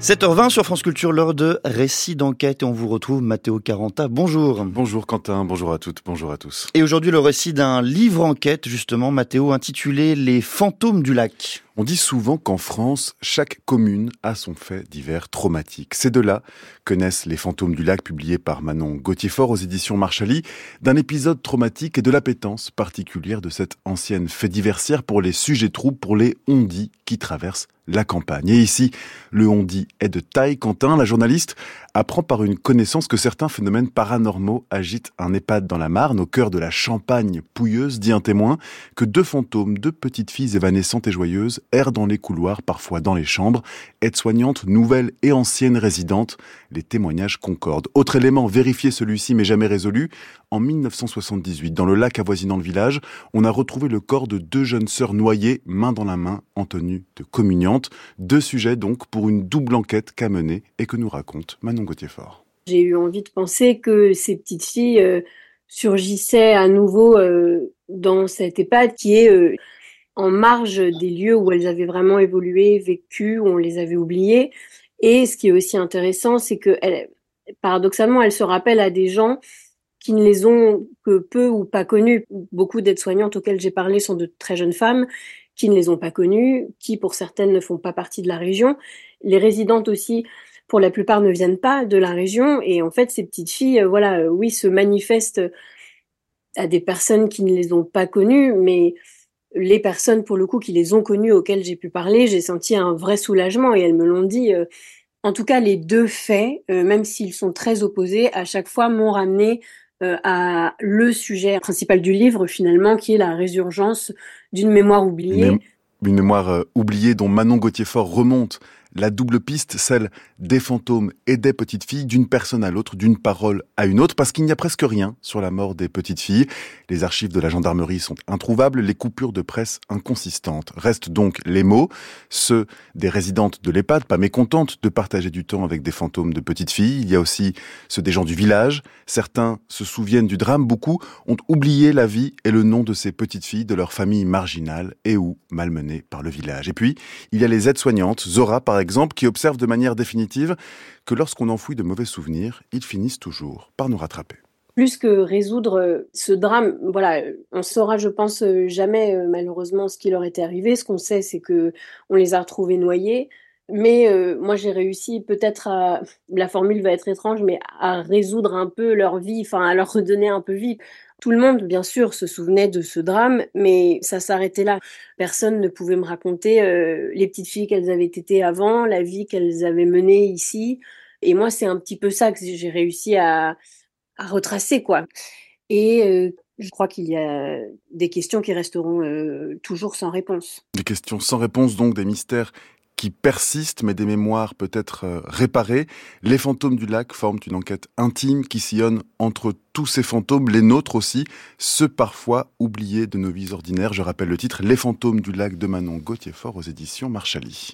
7h20 sur France Culture, l'heure de récit d'enquête et on vous retrouve Mathéo Caranta. Bonjour. Bonjour Quentin, bonjour à toutes, bonjour à tous. Et aujourd'hui le récit d'un livre enquête justement, Mathéo, intitulé Les fantômes du lac. On dit souvent qu'en France, chaque commune a son fait divers traumatique. C'est de là que naissent Les fantômes du lac, publiés par Manon Gauthier-Fort aux éditions Marchali, d'un épisode traumatique et de l'appétence particulière de cette ancienne fait diversière pour les sujets troubles, pour les ondis qui traversent la campagne. Et ici, le on-dit est de taille. Quentin, la journaliste, apprend par une connaissance que certains phénomènes paranormaux agitent un EHPAD dans la Marne, au cœur de la Champagne pouilleuse, dit un témoin, que deux fantômes, deux petites filles évanescentes et joyeuses, errent dans les couloirs, parfois dans les chambres, aides-soignantes, nouvelles et anciennes résidentes. Les témoignages concordent. Autre élément, vérifié celui-ci mais jamais résolu, en 1978, dans le lac avoisinant le village, on a retrouvé le corps de deux jeunes sœurs noyées, main dans la main, en tenue de communion. Deux sujets donc pour une double enquête qu'a menée et que nous raconte Manon Gauthier-Fort. J'ai eu envie de penser que ces petites filles euh, surgissaient à nouveau euh, dans cette EHPAD qui est euh, en marge des lieux où elles avaient vraiment évolué, vécu, où on les avait oubliées. Et ce qui est aussi intéressant, c'est que paradoxalement, elles se rappellent à des gens qui ne les ont que peu ou pas connus. Beaucoup d'aides-soignantes auxquelles j'ai parlé sont de très jeunes femmes qui ne les ont pas connues, qui pour certaines ne font pas partie de la région. Les résidentes aussi, pour la plupart, ne viennent pas de la région. Et en fait, ces petites filles, euh, voilà, euh, oui, se manifestent à des personnes qui ne les ont pas connues, mais les personnes, pour le coup, qui les ont connues, auxquelles j'ai pu parler, j'ai senti un vrai soulagement et elles me l'ont dit. Euh, en tout cas, les deux faits, même s'ils sont très opposés, à chaque fois m'ont ramené euh, à le sujet principal du livre finalement, qui est la résurgence d'une mémoire oubliée. Une, mémoire euh, oubliée dont Manon Gauthier-Fort remonte la double piste, celle des fantômes et des petites filles, d'une personne à l'autre, d'une parole à une autre, parce qu'il n'y a presque rien sur la mort des petites filles. Les archives de la gendarmerie sont introuvables, les coupures de presse inconsistantes. Restent donc les mots, ceux des résidentes de l'EHPAD, pas mécontentes de partager du temps avec des fantômes de petites filles. Il y a aussi ceux des gens du village. Certains se souviennent du drame, beaucoup ont oublié la vie et le nom de ces petites filles, de leur famille marginale et ou malmenées par le village. Et puis, il y a les aides-soignantes, Zora par exemple, qui observe de manière définitive que lorsqu'on enfouit de mauvais souvenirs, ils finissent toujours par nous rattraper plus que résoudre euh, ce drame, voilà, on saura, je pense, euh, jamais euh, malheureusement ce qui leur était arrivé. Ce qu'on sait, c'est que on les a retrouvés noyés. Mais moi, j'ai réussi peut-être à, la formule va être étrange, mais à résoudre un peu leur vie, enfin à leur redonner un peu vie. Tout le monde, bien sûr, se souvenait de ce drame, mais ça s'arrêtait là. Personne ne pouvait me raconter euh, les petites filles qu'elles avaient été avant, la vie qu'elles avaient menée ici. Et moi, c'est un petit peu ça que j'ai réussi à, retracer, quoi. Et euh, je crois qu'il y a des questions qui resteront euh, toujours sans réponse. Des questions sans réponse, donc des mystères qui persistent, mais des mémoires peut-être euh, réparées. Les fantômes du lac forment une enquête intime qui sillonne entre tous ces fantômes, les nôtres aussi, ceux parfois oubliés de nos vies ordinaires. Je rappelle le titre Les fantômes du lac de Manon Gauthier-Fort aux éditions Marchali.